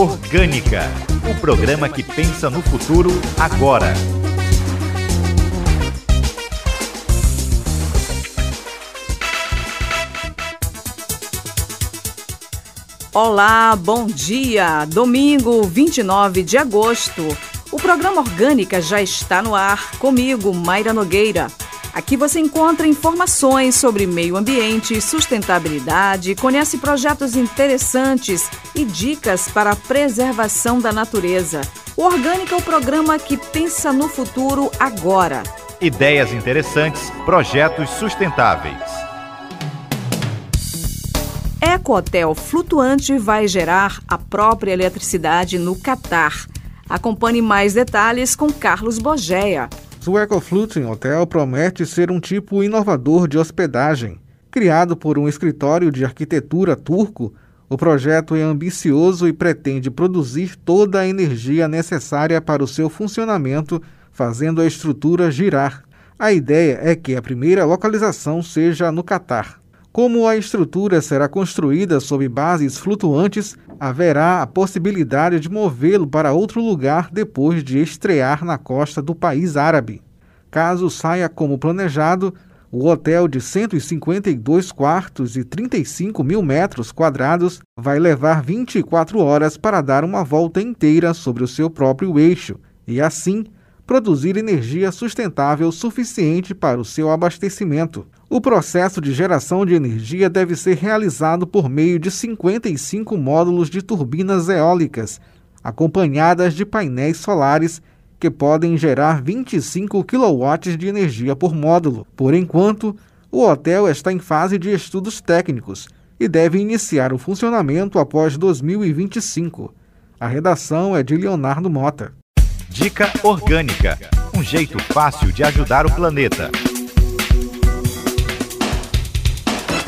Orgânica, o programa que pensa no futuro agora. Olá, bom dia! Domingo 29 de agosto. O programa Orgânica já está no ar comigo, Mayra Nogueira. Aqui você encontra informações sobre meio ambiente sustentabilidade, conhece projetos interessantes e dicas para a preservação da natureza. O Orgânica é o programa que pensa no futuro agora. Ideias interessantes, projetos sustentáveis. Ecohotel flutuante vai gerar a própria eletricidade no Catar. Acompanhe mais detalhes com Carlos Bogeia. O EcoFloating Hotel promete ser um tipo inovador de hospedagem. Criado por um escritório de arquitetura turco, o projeto é ambicioso e pretende produzir toda a energia necessária para o seu funcionamento, fazendo a estrutura girar. A ideia é que a primeira localização seja no Catar. Como a estrutura será construída sob bases flutuantes, haverá a possibilidade de movê-lo para outro lugar depois de estrear na costa do país árabe. Caso saia como planejado, o hotel de 152 quartos e 35 mil metros quadrados vai levar 24 horas para dar uma volta inteira sobre o seu próprio eixo e, assim, produzir energia sustentável suficiente para o seu abastecimento. O processo de geração de energia deve ser realizado por meio de 55 módulos de turbinas eólicas, acompanhadas de painéis solares que podem gerar 25 kW de energia por módulo. Por enquanto, o hotel está em fase de estudos técnicos e deve iniciar o funcionamento após 2025. A redação é de Leonardo Mota. Dica Orgânica um jeito fácil de ajudar o planeta.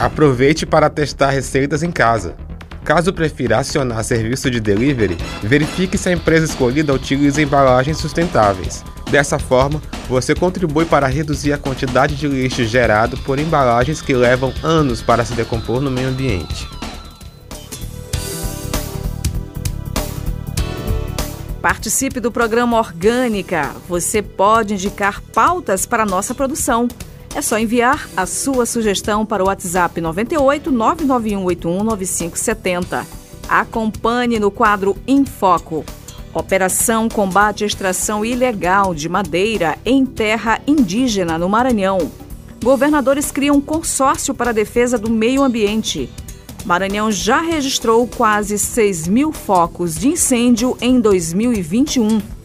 Aproveite para testar receitas em casa. Caso prefira acionar serviço de delivery, verifique se a empresa escolhida utiliza embalagens sustentáveis. Dessa forma, você contribui para reduzir a quantidade de lixo gerado por embalagens que levam anos para se decompor no meio ambiente. Participe do programa Orgânica. Você pode indicar pautas para a nossa produção. É só enviar a sua sugestão para o WhatsApp 98 99181 9570. Acompanhe no quadro Em Foco. Operação combate à extração ilegal de madeira em terra indígena no Maranhão. Governadores criam consórcio para a defesa do meio ambiente. Maranhão já registrou quase 6 mil focos de incêndio em 2021.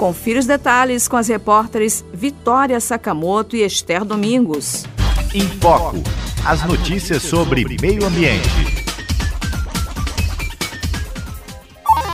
Confira os detalhes com as repórteres Vitória Sakamoto e Esther Domingos. Em Foco as notícias sobre meio ambiente.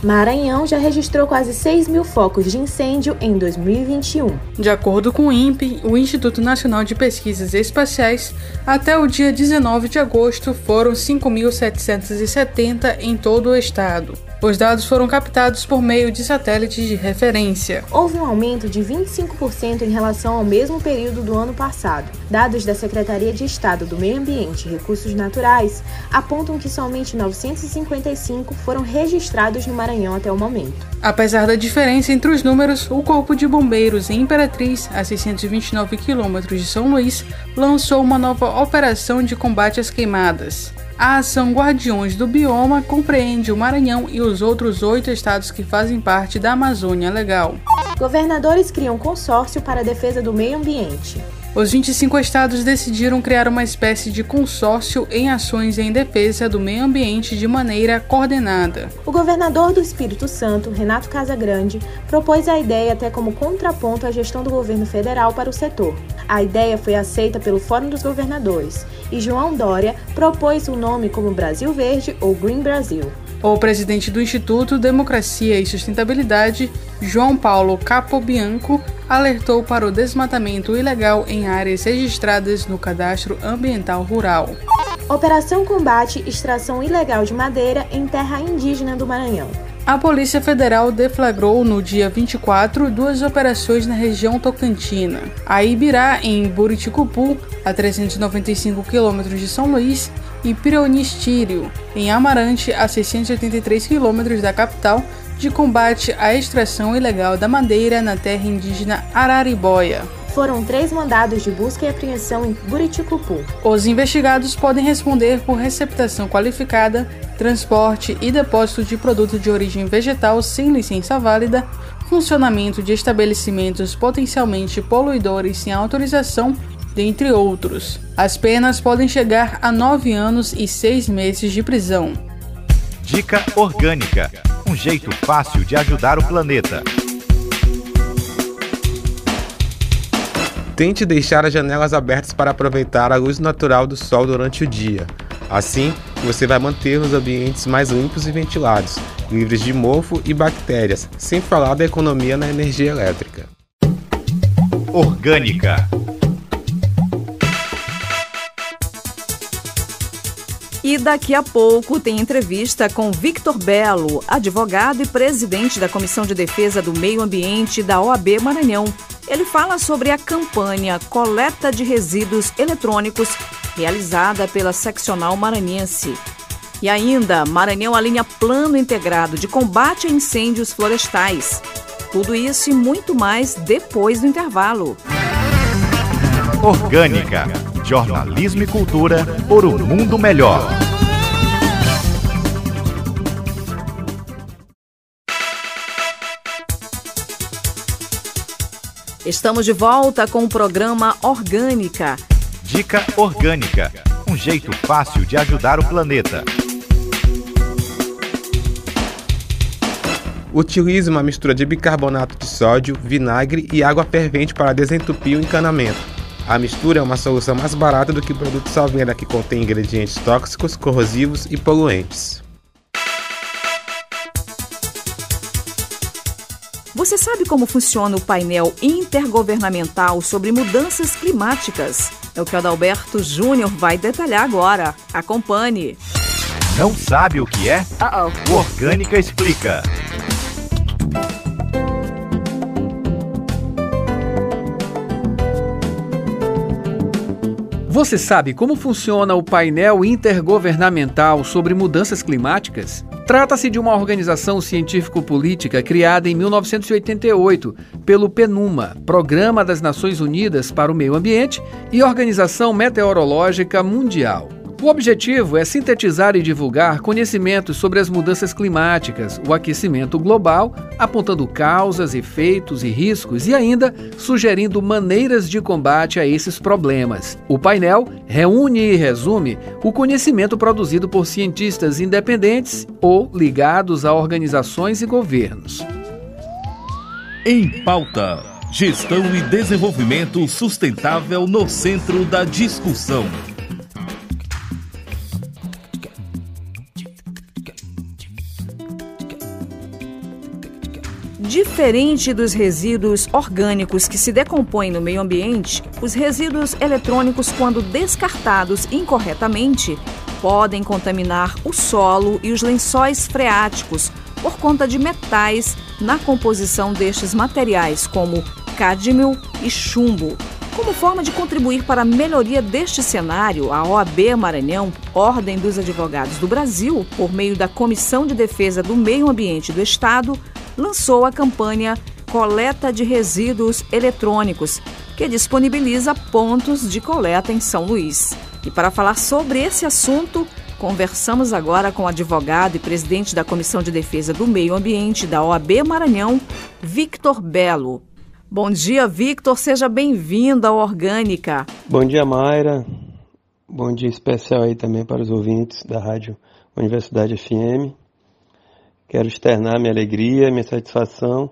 Maranhão já registrou quase 6 mil focos de incêndio em 2021. De acordo com o INPE, o Instituto Nacional de Pesquisas Espaciais, até o dia 19 de agosto foram 5.770 em todo o estado. Os dados foram captados por meio de satélites de referência. Houve um aumento de 25% em relação ao mesmo período do ano passado. Dados da Secretaria de Estado do Meio Ambiente e Recursos Naturais apontam que somente 955 foram registrados no Maranhão até o momento. Apesar da diferença entre os números, o Corpo de Bombeiros em Imperatriz, a 629 quilômetros de São Luís, lançou uma nova operação de combate às queimadas. A ação Guardiões do Bioma compreende o Maranhão e os outros oito estados que fazem parte da Amazônia Legal. Governadores criam consórcio para a defesa do meio ambiente. Os 25 estados decidiram criar uma espécie de consórcio em ações em defesa do meio ambiente de maneira coordenada. O governador do Espírito Santo, Renato Casagrande, propôs a ideia até como contraponto à gestão do governo federal para o setor. A ideia foi aceita pelo Fórum dos Governadores e João Dória propôs o nome como Brasil Verde ou Green Brasil. O presidente do Instituto Democracia e Sustentabilidade, João Paulo Capobianco, alertou para o desmatamento ilegal em áreas registradas no Cadastro Ambiental Rural. Operação combate extração ilegal de madeira em terra indígena do Maranhão. A Polícia Federal deflagrou no dia 24 duas operações na região tocantina. A Ibirá, em Buriticupu, a 395 quilômetros de São Luís, e Pironistírio, em Amarante, a 683 quilômetros da capital, de combate à extração ilegal da madeira na terra indígena Araribóia foram três mandados de busca e apreensão em Buriticupu. Os investigados podem responder por receptação qualificada, transporte e depósito de produto de origem vegetal sem licença válida, funcionamento de estabelecimentos potencialmente poluidores sem autorização, dentre outros. As penas podem chegar a nove anos e seis meses de prisão. Dica Orgânica um jeito fácil de ajudar o planeta. Tente deixar as janelas abertas para aproveitar a luz natural do sol durante o dia. Assim, você vai manter os ambientes mais limpos e ventilados, livres de mofo e bactérias, sem falar da economia na energia elétrica. Orgânica E daqui a pouco tem entrevista com Victor Belo, advogado e presidente da Comissão de Defesa do Meio Ambiente da OAB Maranhão. Ele fala sobre a campanha Coleta de Resíduos Eletrônicos realizada pela Seccional Maranhense. E ainda, Maranhão alinha plano integrado de combate a incêndios florestais. Tudo isso e muito mais depois do intervalo. Orgânica. Jornalismo e cultura por um mundo melhor. Estamos de volta com o programa Orgânica. Dica Orgânica um jeito fácil de ajudar o planeta. Utilize uma mistura de bicarbonato de sódio, vinagre e água fervente para desentupir o encanamento. A mistura é uma solução mais barata do que produtos à venda que contém ingredientes tóxicos, corrosivos e poluentes. Você sabe como funciona o painel intergovernamental sobre mudanças climáticas? É o que o Adalberto Júnior vai detalhar agora. Acompanhe. Não sabe o que é? Uh -oh. O Orgânica explica. Você sabe como funciona o painel intergovernamental sobre mudanças climáticas? Trata-se de uma organização científico-política criada em 1988 pelo PNUMA, Programa das Nações Unidas para o Meio Ambiente, e Organização Meteorológica Mundial. O objetivo é sintetizar e divulgar conhecimentos sobre as mudanças climáticas, o aquecimento global, apontando causas, efeitos e riscos e ainda sugerindo maneiras de combate a esses problemas. O painel reúne e resume o conhecimento produzido por cientistas independentes ou ligados a organizações e governos. Em pauta. Gestão e desenvolvimento sustentável no centro da discussão. Diferente dos resíduos orgânicos que se decompõem no meio ambiente, os resíduos eletrônicos, quando descartados incorretamente, podem contaminar o solo e os lençóis freáticos por conta de metais na composição destes materiais, como cádmio e chumbo. Como forma de contribuir para a melhoria deste cenário, a OAB Maranhão, Ordem dos Advogados do Brasil, por meio da Comissão de Defesa do Meio Ambiente do Estado, lançou a campanha Coleta de Resíduos Eletrônicos, que disponibiliza pontos de coleta em São Luís. E para falar sobre esse assunto, conversamos agora com o advogado e presidente da Comissão de Defesa do Meio Ambiente da OAB Maranhão, Victor Belo. Bom dia, Victor, seja bem-vindo ao Orgânica. Bom dia, Mayra. Bom dia especial aí também para os ouvintes da Rádio Universidade FM. Quero externar minha alegria, minha satisfação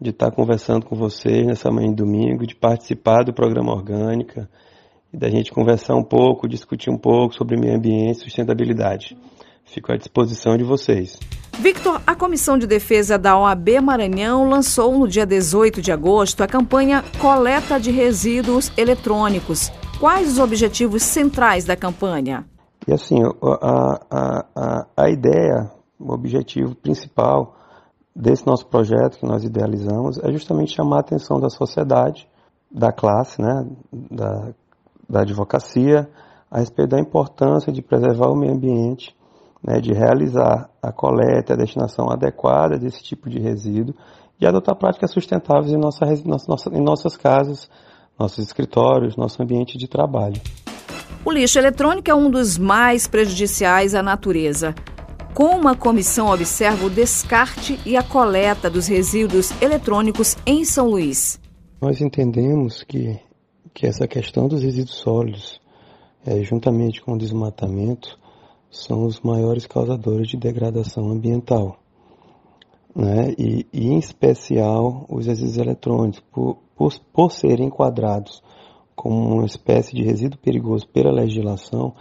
de estar conversando com vocês nessa manhã de domingo, de participar do programa Orgânica e da gente conversar um pouco, discutir um pouco sobre meio ambiente e sustentabilidade. Fico à disposição de vocês. Victor, a Comissão de Defesa da OAB Maranhão lançou no dia 18 de agosto a campanha Coleta de Resíduos Eletrônicos. Quais os objetivos centrais da campanha? E assim, a, a, a, a ideia o objetivo principal desse nosso projeto que nós idealizamos é justamente chamar a atenção da sociedade, da classe, né, da, da advocacia, a respeito da importância de preservar o meio ambiente, né, de realizar a coleta e a destinação adequada desse tipo de resíduo e adotar práticas sustentáveis em, nossa, nossa, em nossas casas, nossos escritórios, nosso ambiente de trabalho. O lixo eletrônico é um dos mais prejudiciais à natureza. Como a comissão observa o descarte e a coleta dos resíduos eletrônicos em São Luís? Nós entendemos que, que essa questão dos resíduos sólidos, é, juntamente com o desmatamento, são os maiores causadores de degradação ambiental. Né? E, e em especial os resíduos eletrônicos, por, por, por serem enquadrados como uma espécie de resíduo perigoso pela legislação,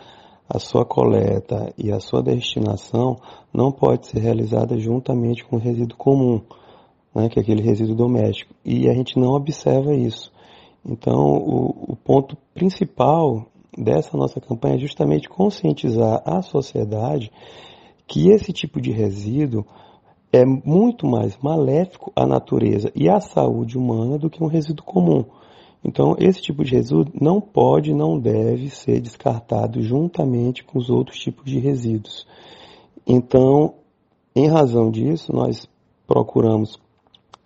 a sua coleta e a sua destinação não pode ser realizada juntamente com o resíduo comum, né, que é aquele resíduo doméstico. E a gente não observa isso. Então, o, o ponto principal dessa nossa campanha é justamente conscientizar a sociedade que esse tipo de resíduo é muito mais maléfico à natureza e à saúde humana do que um resíduo comum. Então, esse tipo de resíduo não pode, não deve ser descartado juntamente com os outros tipos de resíduos. Então, em razão disso, nós procuramos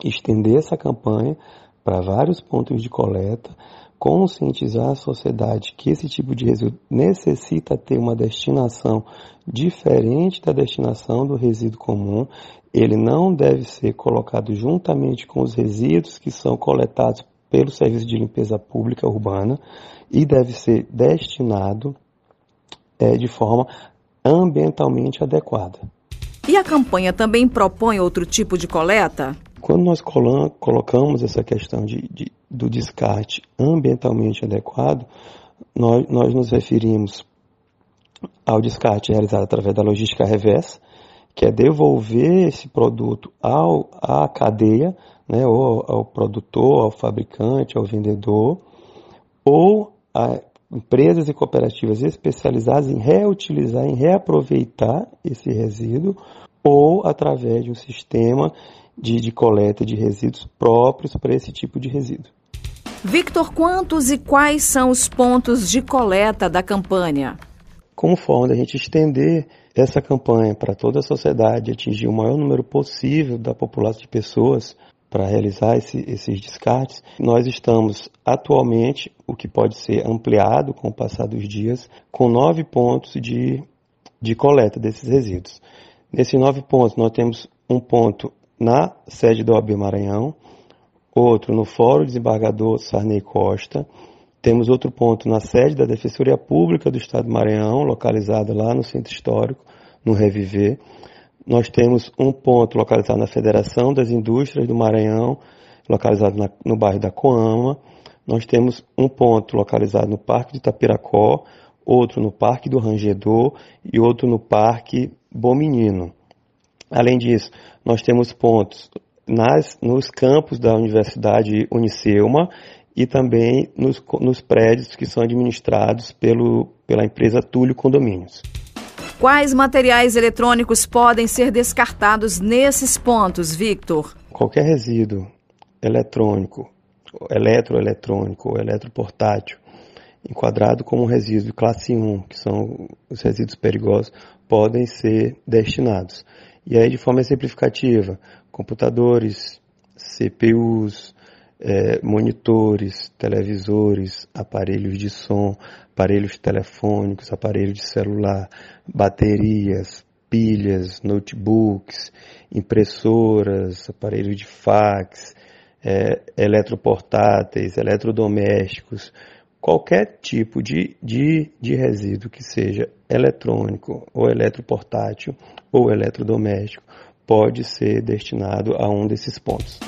estender essa campanha para vários pontos de coleta, conscientizar a sociedade que esse tipo de resíduo necessita ter uma destinação diferente da destinação do resíduo comum. Ele não deve ser colocado juntamente com os resíduos que são coletados pelo Serviço de Limpeza Pública Urbana e deve ser destinado é, de forma ambientalmente adequada. E a campanha também propõe outro tipo de coleta? Quando nós colocamos essa questão de, de, do descarte ambientalmente adequado, nós, nós nos referimos ao descarte realizado através da logística reversa, que é devolver esse produto ao, à cadeia, né, ou ao produtor, ao fabricante, ao vendedor, ou a empresas e cooperativas especializadas em reutilizar, em reaproveitar esse resíduo, ou através de um sistema de, de coleta de resíduos próprios para esse tipo de resíduo. Victor, quantos e quais são os pontos de coleta da campanha? Como forma da gente estender essa campanha para toda a sociedade, atingir o maior número possível da população de pessoas para realizar esse, esses descartes, nós estamos atualmente, o que pode ser ampliado com o passar dos dias, com nove pontos de, de coleta desses resíduos. Nesses nove pontos, nós temos um ponto na sede do OAB Maranhão, outro no Fórum Desembargador Sarney Costa, temos outro ponto na sede da Defensoria Pública do Estado do Maranhão, localizada lá no Centro Histórico, no Reviver. Nós temos um ponto localizado na Federação das Indústrias do Maranhão, localizado na, no bairro da Coama. Nós temos um ponto localizado no Parque de Itapiracó, outro no Parque do Rangedor e outro no Parque Bom Menino. Além disso, nós temos pontos nas, nos campos da Universidade Unicelma e também nos, nos prédios que são administrados pelo, pela empresa Túlio Condomínios. Quais materiais eletrônicos podem ser descartados nesses pontos, Victor? Qualquer resíduo eletrônico, eletroeletrônico eletroportátil, enquadrado como resíduo classe 1, que são os resíduos perigosos, podem ser destinados. E aí, de forma exemplificativa, computadores, CPUs, é, monitores, televisores, aparelhos de som, aparelhos telefônicos, aparelhos de celular, baterias, pilhas, notebooks, impressoras, aparelhos de fax, é, eletroportáteis, eletrodomésticos, qualquer tipo de, de, de resíduo que seja eletrônico ou eletroportátil ou eletrodoméstico pode ser destinado a um desses pontos.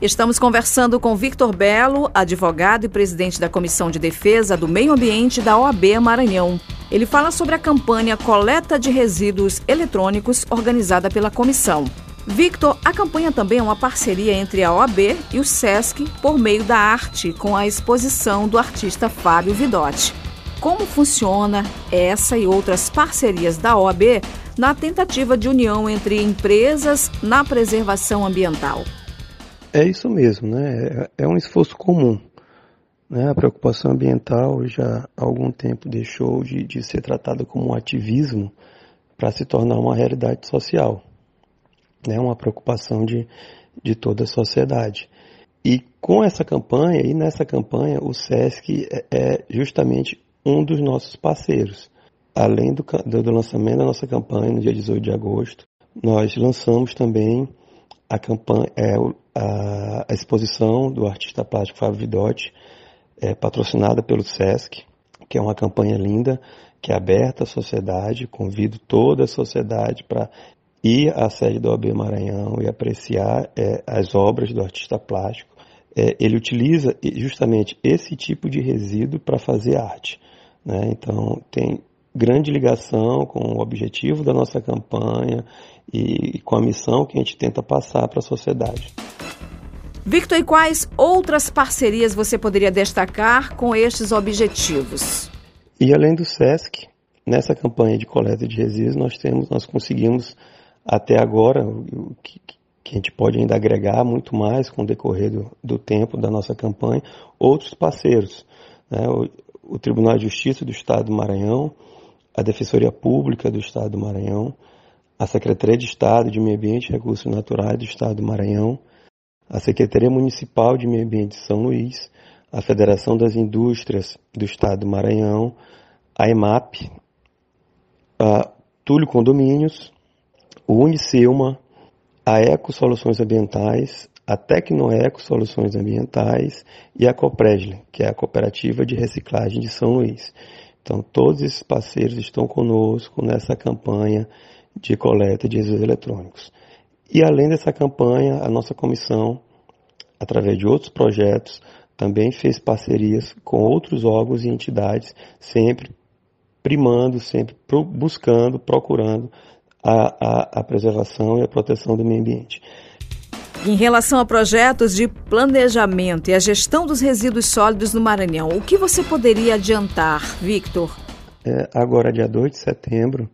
Estamos conversando com Victor Belo, advogado e presidente da Comissão de Defesa do Meio Ambiente da OAB Maranhão. Ele fala sobre a campanha Coleta de Resíduos Eletrônicos organizada pela comissão. Victor, a campanha também é uma parceria entre a OAB e o SESC por meio da arte, com a exposição do artista Fábio Vidotti. como funciona essa e outras parcerias da OAB na tentativa de união entre empresas na preservação ambiental. É isso mesmo, né? É, é um esforço comum. Né? A preocupação ambiental já há algum tempo deixou de, de ser tratada como um ativismo para se tornar uma realidade social, né? uma preocupação de, de toda a sociedade. E com essa campanha, e nessa campanha, o SESC é, é justamente um dos nossos parceiros. Além do, do lançamento da nossa campanha no dia 18 de agosto, nós lançamos também a campanha, é, a, a, exposição do artista plástico Fábio Vidotti, é, patrocinada pelo SESC, que é uma campanha linda, que é aberta à sociedade, convido toda a sociedade para ir à sede do OAB Maranhão e apreciar é, as obras do artista plástico. É, ele utiliza justamente esse tipo de resíduo para fazer arte. Né? Então, tem grande ligação com o objetivo da nossa campanha e com a missão que a gente tenta passar para a sociedade. Victor, e quais outras parcerias você poderia destacar com estes objetivos? E além do SESC, nessa campanha de coleta de resíduos, nós temos, nós conseguimos até agora, o que, que a gente pode ainda agregar muito mais com o decorrer do, do tempo da nossa campanha, outros parceiros. Né? O, o, Tribunal de Justiça do Estado do Maranhão, a Defensoria Pública do Estado do Maranhão, a Secretaria de Estado de Meio Ambiente e Recursos Naturais do Estado do Maranhão, a Secretaria Municipal de Meio Ambiente de São Luís, a Federação das Indústrias do Estado do Maranhão, a EMAP, a Túlio Condomínios, o Unicelma, a Eco Soluções Ambientais, a Tecnoeco Soluções Ambientais e a Copresle, que é a cooperativa de reciclagem de São Luís. Então, todos esses parceiros estão conosco nessa campanha de coleta de resíduos eletrônicos. E além dessa campanha, a nossa comissão, através de outros projetos, também fez parcerias com outros órgãos e entidades, sempre primando, sempre buscando, procurando a, a, a preservação e a proteção do meio ambiente. Em relação a projetos de planejamento e a gestão dos resíduos sólidos no Maranhão, o que você poderia adiantar, Victor? É, agora, dia 2 de setembro,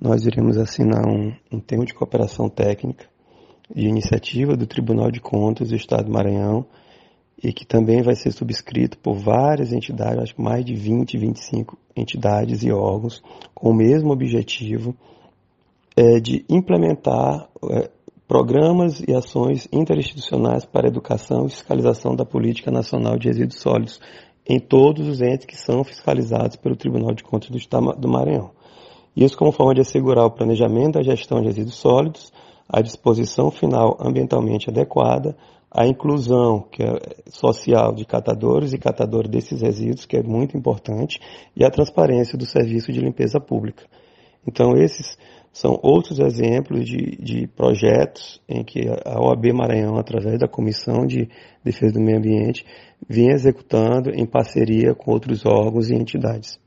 nós iremos assinar um, um termo de cooperação técnica de iniciativa do Tribunal de Contas do Estado do Maranhão e que também vai ser subscrito por várias entidades, acho que mais de 20, 25 entidades e órgãos, com o mesmo objetivo é, de implementar é, programas e ações interinstitucionais para educação e fiscalização da política nacional de resíduos sólidos em todos os entes que são fiscalizados pelo Tribunal de Contas do Estado do Maranhão. Isso como forma de assegurar o planejamento da gestão de resíduos sólidos, a disposição final ambientalmente adequada, a inclusão que é social de catadores e catadores desses resíduos, que é muito importante, e a transparência do serviço de limpeza pública. Então, esses são outros exemplos de, de projetos em que a OAB Maranhão, através da Comissão de Defesa do Meio Ambiente, vem executando em parceria com outros órgãos e entidades.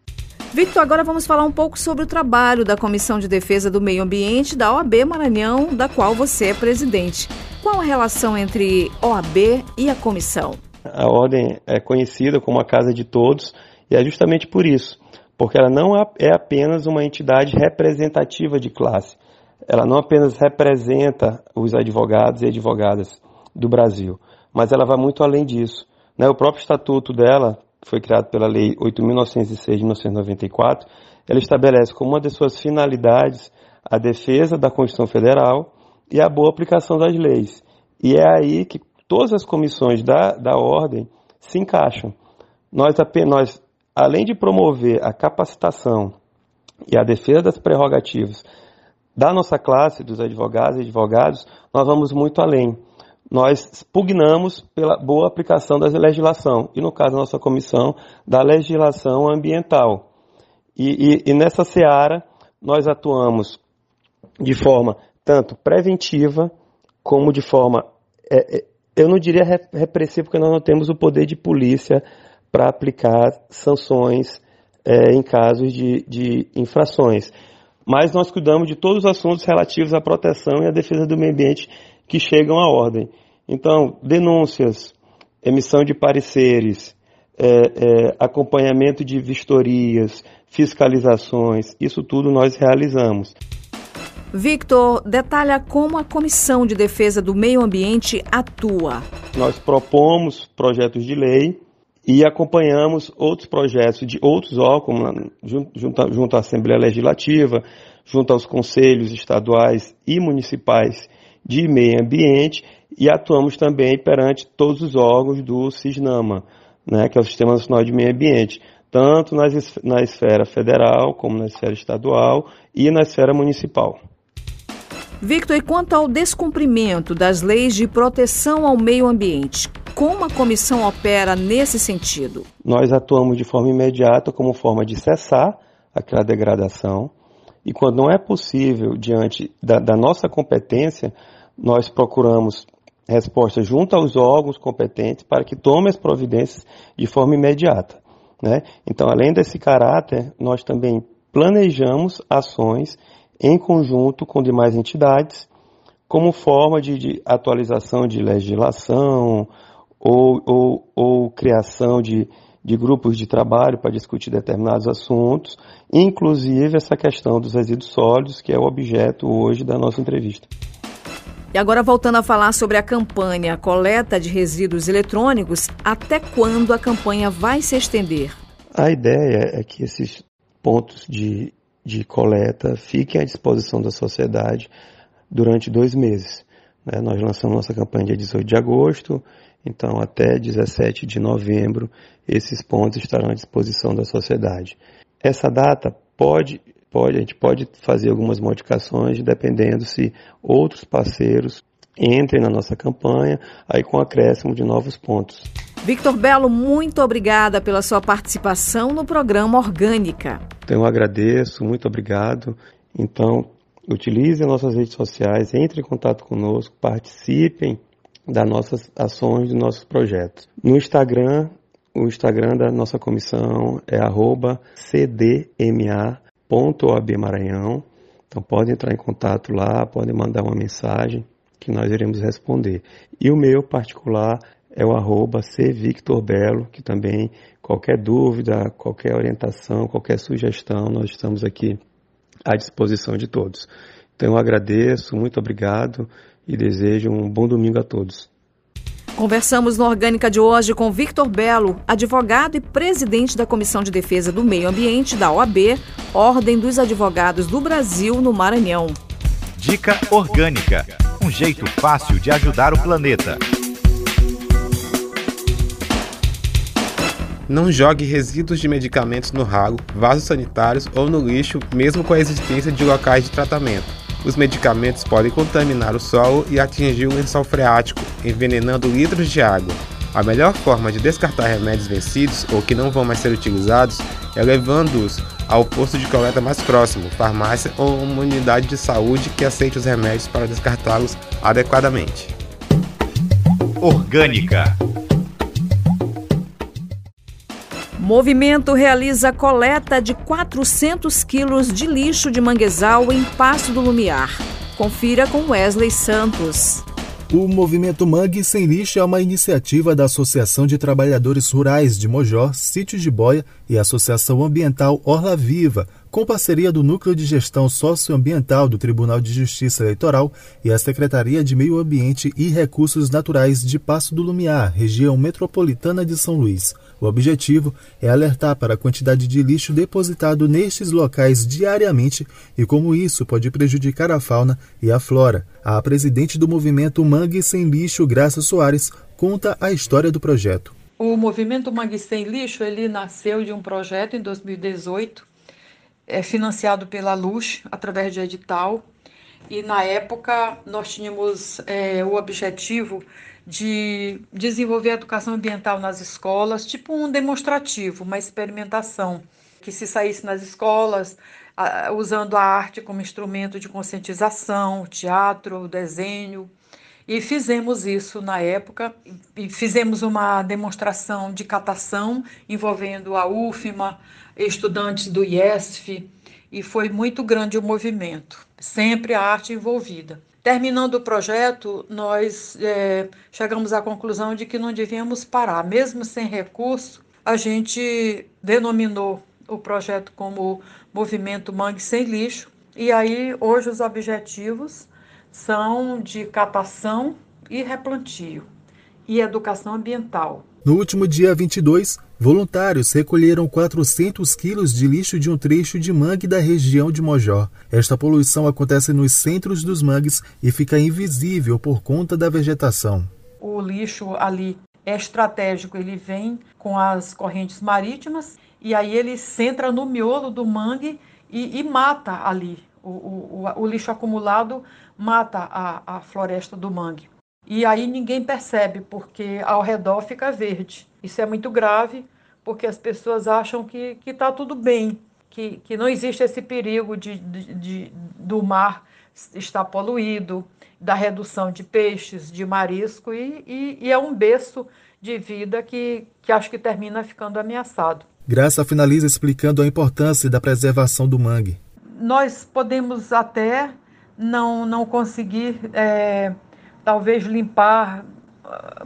Victor, agora vamos falar um pouco sobre o trabalho da Comissão de Defesa do Meio Ambiente da OAB Maranhão, da qual você é presidente. Qual a relação entre OAB e a comissão? A ordem é conhecida como a Casa de Todos e é justamente por isso, porque ela não é apenas uma entidade representativa de classe, ela não apenas representa os advogados e advogadas do Brasil, mas ela vai muito além disso. Né? O próprio estatuto dela foi criado pela Lei 8.906 de 1994, ela estabelece como uma de suas finalidades a defesa da Constituição Federal e a boa aplicação das leis. E é aí que todas as comissões da, da ordem se encaixam. Nós, nós, além de promover a capacitação e a defesa das prerrogativas da nossa classe, dos advogados e advogados, nós vamos muito além nós pugnamos pela boa aplicação da legislação, e no caso da nossa comissão, da legislação ambiental. E, e, e nessa seara, nós atuamos de forma tanto preventiva, como de forma, é, é, eu não diria repressiva, porque nós não temos o poder de polícia para aplicar sanções é, em casos de, de infrações. Mas nós cuidamos de todos os assuntos relativos à proteção e à defesa do meio ambiente que chegam à ordem. Então, denúncias, emissão de pareceres, é, é, acompanhamento de vistorias, fiscalizações, isso tudo nós realizamos. Victor, detalha como a Comissão de Defesa do Meio Ambiente atua. Nós propomos projetos de lei e acompanhamos outros projetos de outros órgãos, junto, junto à Assembleia Legislativa, junto aos conselhos estaduais e municipais de meio ambiente e atuamos também perante todos os órgãos do SISNAMA, né, que é o Sistema Nacional de Meio Ambiente, tanto nas, na esfera federal, como na esfera estadual e na esfera municipal. Victor, e quanto ao descumprimento das leis de proteção ao meio ambiente, como a comissão opera nesse sentido? Nós atuamos de forma imediata como forma de cessar aquela degradação e quando não é possível, diante da, da nossa competência, nós procuramos resposta junto aos órgãos competentes para que tomem as providências de forma imediata. Né? Então, além desse caráter, nós também planejamos ações em conjunto com demais entidades, como forma de, de atualização de legislação ou, ou, ou criação de, de grupos de trabalho para discutir determinados assuntos, inclusive essa questão dos resíduos sólidos, que é o objeto hoje da nossa entrevista. E agora voltando a falar sobre a campanha Coleta de Resíduos Eletrônicos, até quando a campanha vai se estender? A ideia é que esses pontos de, de coleta fiquem à disposição da sociedade durante dois meses. Né? Nós lançamos nossa campanha dia 18 de agosto, então até 17 de novembro esses pontos estarão à disposição da sociedade. Essa data pode pode, a gente pode fazer algumas modificações dependendo se outros parceiros entrem na nossa campanha, aí com acréscimo de novos pontos. Victor Belo, muito obrigada pela sua participação no programa Orgânica. Então, eu agradeço, muito obrigado. Então, utilizem nossas redes sociais, entrem em contato conosco, participem das nossas ações, dos nossos projetos. No Instagram, o Instagram da nossa comissão é cdma OAB Maranhão. Então pode entrar em contato lá, pode mandar uma mensagem que nós iremos responder. E o meu particular é o arroba cvictorbelo, que também qualquer dúvida, qualquer orientação, qualquer sugestão, nós estamos aqui à disposição de todos. Então eu agradeço, muito obrigado e desejo um bom domingo a todos. Conversamos no Orgânica de hoje com Victor Belo, advogado e presidente da Comissão de Defesa do Meio Ambiente da OAB, Ordem dos Advogados do Brasil, no Maranhão. Dica Orgânica um jeito fácil de ajudar o planeta. Não jogue resíduos de medicamentos no ralo, vasos sanitários ou no lixo, mesmo com a existência de locais de tratamento os medicamentos podem contaminar o solo e atingir o lençol freático, envenenando litros de água. A melhor forma de descartar remédios vencidos ou que não vão mais ser utilizados é levando-os ao posto de coleta mais próximo, farmácia ou uma unidade de saúde que aceite os remédios para descartá-los adequadamente. Orgânica Movimento realiza coleta de 400 quilos de lixo de manguezal em Passo do Lumiar. Confira com Wesley Santos. O movimento Mangue Sem Lixo é uma iniciativa da Associação de Trabalhadores Rurais de Mojó, Sítio de Boia e Associação Ambiental Orla Viva, com parceria do Núcleo de Gestão Socioambiental do Tribunal de Justiça Eleitoral e a Secretaria de Meio Ambiente e Recursos Naturais de Passo do Lumiar, região metropolitana de São Luís. O objetivo é alertar para a quantidade de lixo depositado nestes locais diariamente e como isso pode prejudicar a fauna e a flora. A presidente do movimento Mangue Sem Lixo, Graça Soares, conta a história do projeto. O movimento Mangue Sem Lixo ele nasceu de um projeto em 2018 é financiado pela Luz através de edital. E na época nós tínhamos é, o objetivo de desenvolver a educação ambiental nas escolas, tipo um demonstrativo, uma experimentação, que se saísse nas escolas usando a arte como instrumento de conscientização, teatro, desenho. E fizemos isso na época, fizemos uma demonstração de catação envolvendo a UFMA, estudantes do IESF, e foi muito grande o movimento, sempre a arte envolvida. Terminando o projeto, nós é, chegamos à conclusão de que não devíamos parar, mesmo sem recurso, a gente denominou o projeto como Movimento Mangue Sem Lixo, e aí hoje os objetivos são de catação e replantio e educação ambiental. No último dia 22, voluntários recolheram 400 quilos de lixo de um trecho de mangue da região de Mojó. Esta poluição acontece nos centros dos mangues e fica invisível por conta da vegetação. O lixo ali é estratégico, ele vem com as correntes marítimas e aí ele centra no miolo do mangue e, e mata ali. O, o, o, lixo acumulado mata a, a floresta do mangue. E aí ninguém percebe, porque ao redor fica verde. Isso é muito grave, porque as pessoas acham que está tudo bem, que, que não existe esse perigo de, de, de, do mar estar poluído, da redução de peixes, de marisco, e, e, e é um berço de vida que, que acho que termina ficando ameaçado. Graça finaliza explicando a importância da preservação do mangue. Nós podemos até não, não conseguir, é, talvez, limpar ah,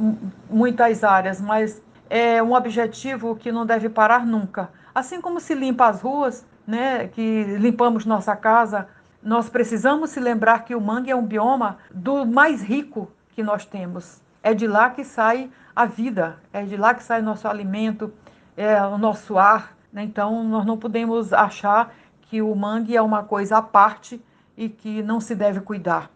muitas áreas, mas é um objetivo que não deve parar nunca. Assim como se limpa as ruas, né, que limpamos nossa casa, nós precisamos se lembrar que o mangue é um bioma do mais rico que nós temos. É de lá que sai a vida, é de lá que sai nosso alimento, é o nosso ar. Né? Então, nós não podemos achar que o mangue é uma coisa à parte e que não se deve cuidar.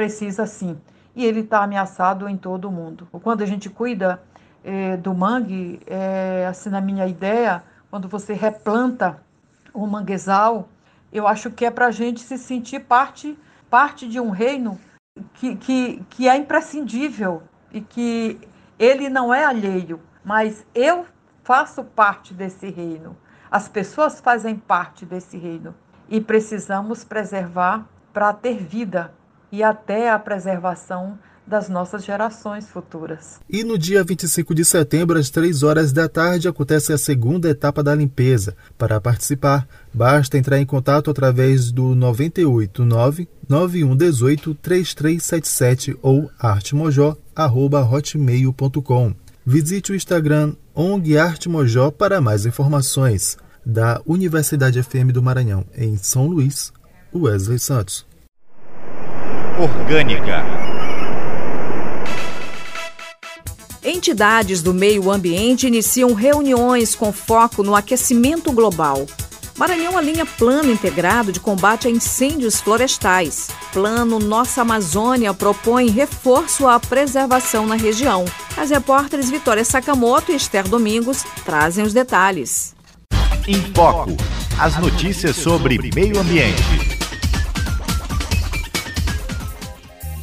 Precisa sim. E ele está ameaçado em todo o mundo. Quando a gente cuida é, do mangue, é, assim, na minha ideia, quando você replanta o manguezal, eu acho que é para a gente se sentir parte, parte de um reino que, que, que é imprescindível e que ele não é alheio, mas eu faço parte desse reino. As pessoas fazem parte desse reino e precisamos preservar para ter vida e até a preservação das nossas gerações futuras. E no dia 25 de setembro, às 3 horas da tarde, acontece a segunda etapa da limpeza. Para participar, basta entrar em contato através do 989 9118 3377 ou artemojó.com hotmail.com. Visite o Instagram ONG Arte Mojó para mais informações. Da Universidade FM do Maranhão, em São Luís, Wesley Santos. Orgânica. Entidades do meio ambiente iniciam reuniões com foco no aquecimento global. Maranhão alinha plano integrado de combate a incêndios florestais. Plano Nossa Amazônia propõe reforço à preservação na região. As repórteres Vitória Sakamoto e Esther Domingos trazem os detalhes. Em Foco. As notícias sobre meio ambiente.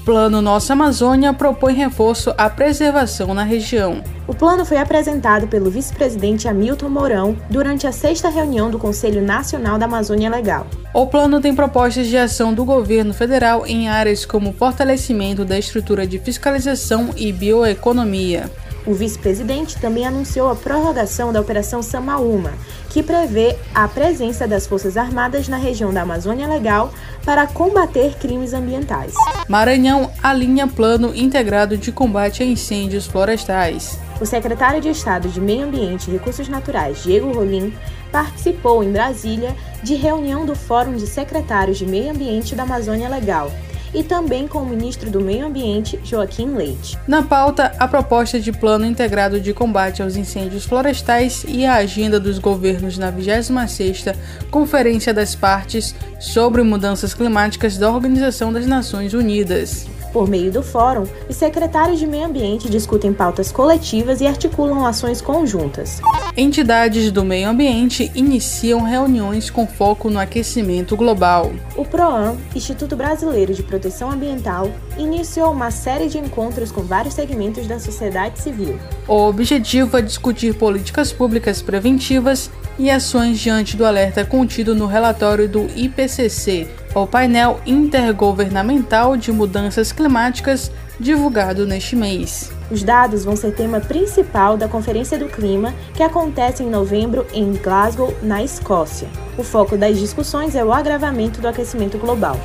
Plano Nossa Amazônia propõe reforço à preservação na região. O plano foi apresentado pelo vice-presidente Hamilton Mourão durante a sexta reunião do Conselho Nacional da Amazônia Legal. O plano tem propostas de ação do governo federal em áreas como fortalecimento da estrutura de fiscalização e bioeconomia. O vice-presidente também anunciou a prorrogação da Operação Samaúma, que prevê a presença das Forças Armadas na região da Amazônia Legal para combater crimes ambientais. Maranhão alinha plano integrado de combate a incêndios florestais. O secretário de Estado de Meio Ambiente e Recursos Naturais, Diego Rolim, participou em Brasília de reunião do Fórum de Secretários de Meio Ambiente da Amazônia Legal, e também com o ministro do Meio Ambiente, Joaquim Leite. Na pauta, a proposta de plano integrado de combate aos incêndios florestais e a agenda dos governos na 26ª Conferência das Partes sobre Mudanças Climáticas da Organização das Nações Unidas. Por meio do fórum, os secretários de meio ambiente discutem pautas coletivas e articulam ações conjuntas. Entidades do meio ambiente iniciam reuniões com foco no aquecimento global. O PROAM, Instituto Brasileiro de Proteção Ambiental, iniciou uma série de encontros com vários segmentos da sociedade civil. O objetivo é discutir políticas públicas preventivas e ações diante do alerta contido no relatório do IPCC, o painel intergovernamental de mudanças climáticas divulgado neste mês. Os dados vão ser tema principal da Conferência do Clima, que acontece em novembro em Glasgow, na Escócia. O foco das discussões é o agravamento do aquecimento global.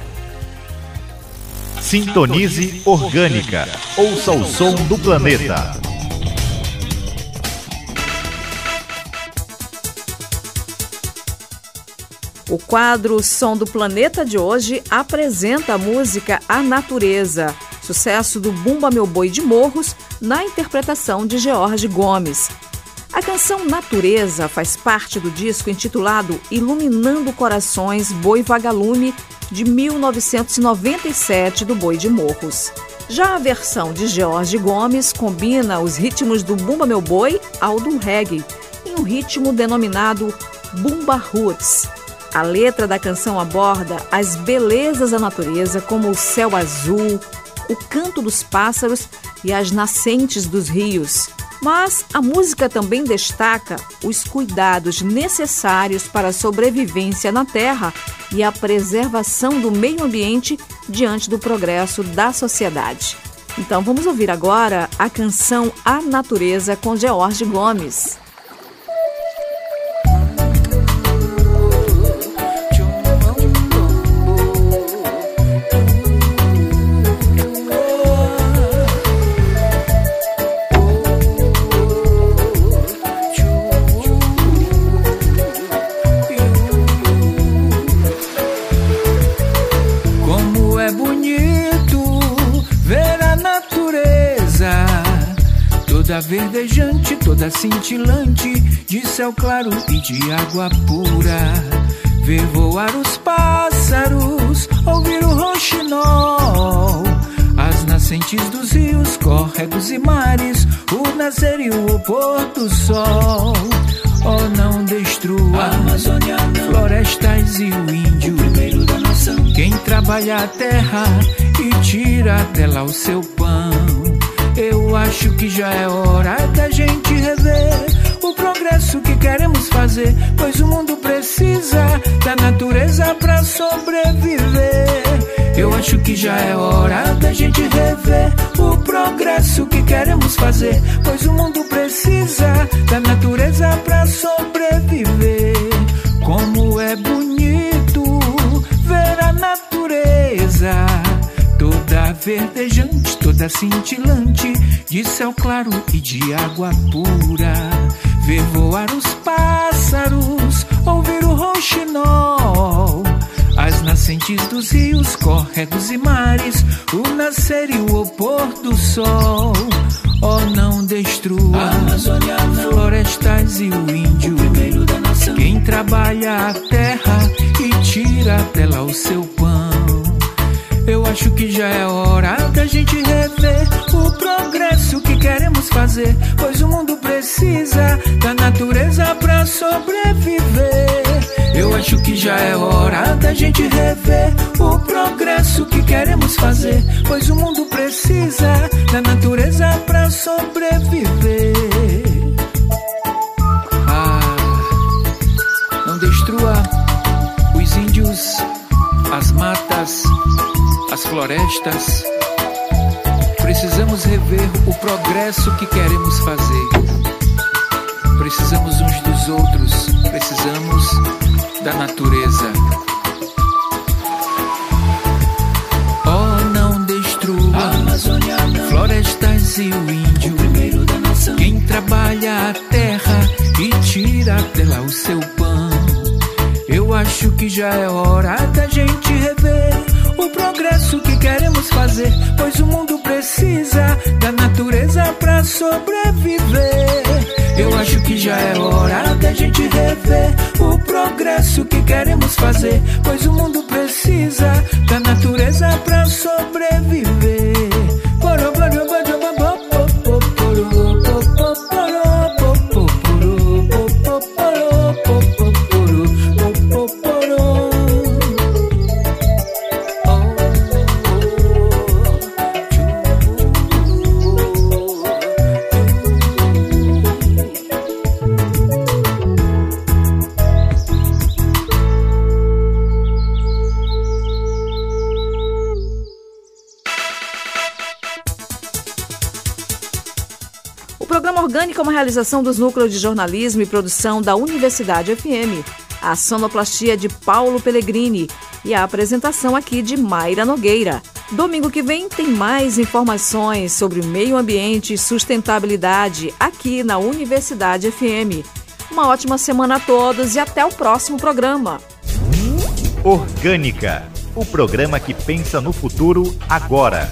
Sintonize Orgânica. Ouça o som do planeta. O quadro Som do Planeta de hoje apresenta a música A Natureza, sucesso do Bumba Meu Boi de Morros, na interpretação de George Gomes. A canção Natureza faz parte do disco intitulado Iluminando Corações Boi Vagalume, de 1997, do Boi de Morros. Já a versão de George Gomes combina os ritmos do Bumba Meu Boi ao do reggae, em um ritmo denominado Bumba Roots. A letra da canção aborda as belezas da natureza, como o céu azul, o canto dos pássaros e as nascentes dos rios. Mas a música também destaca os cuidados necessários para a sobrevivência na Terra e a preservação do meio ambiente diante do progresso da sociedade. Então vamos ouvir agora a canção A Natureza com George Gomes. Cintilante, de céu claro e de água pura. Ver voar os pássaros, ouvir o roxinol, as nascentes dos rios, córregos e mares, o nascer e o pôr do sol. Oh, não destrua a Amazônia, florestas e o índio, o primeiro da nação. Quem trabalha a terra e tira dela o seu pão. Eu acho que já é hora da gente rever o progresso que queremos fazer, pois o mundo precisa da natureza para sobreviver. Eu acho que já é hora da gente rever o progresso que queremos fazer, pois o mundo precisa da natureza para sobreviver. Como é bonito ver a natureza toda verdejante, cintilante, de céu claro e de água pura. Ver voar os pássaros, ouvir o rouxinol, as nascentes dos rios, córregos e mares, o nascer e o pôr do sol. Oh, não destrua Amazônia, florestas e o índio, o primeiro da nação. Quem trabalha a terra e tira dela o seu pão. Eu acho que já é hora da gente rever o progresso que queremos fazer, pois o mundo precisa da natureza para sobreviver. Eu acho que já é hora da gente rever o progresso que queremos fazer, pois o mundo precisa da natureza para sobreviver. Ah, não destrua os índios, as matas as florestas. Precisamos rever o progresso que queremos fazer. Precisamos uns dos outros, precisamos da natureza. Oh, não destrua a Amazônia, florestas e o índio. O. Quem trabalha a terra e tira dela o seu pão. Eu acho que já é hora da gente rever o progresso que queremos fazer, pois o mundo precisa da natureza para sobreviver. Eu acho que já é hora da gente rever o progresso que queremos fazer, pois o mundo precisa da natureza realização dos núcleos de jornalismo e produção da Universidade FM, a sonoplastia de Paulo Pellegrini e a apresentação aqui de Mayra Nogueira. Domingo que vem tem mais informações sobre meio ambiente e sustentabilidade aqui na Universidade FM. Uma ótima semana a todos e até o próximo programa. Orgânica, o programa que pensa no futuro agora.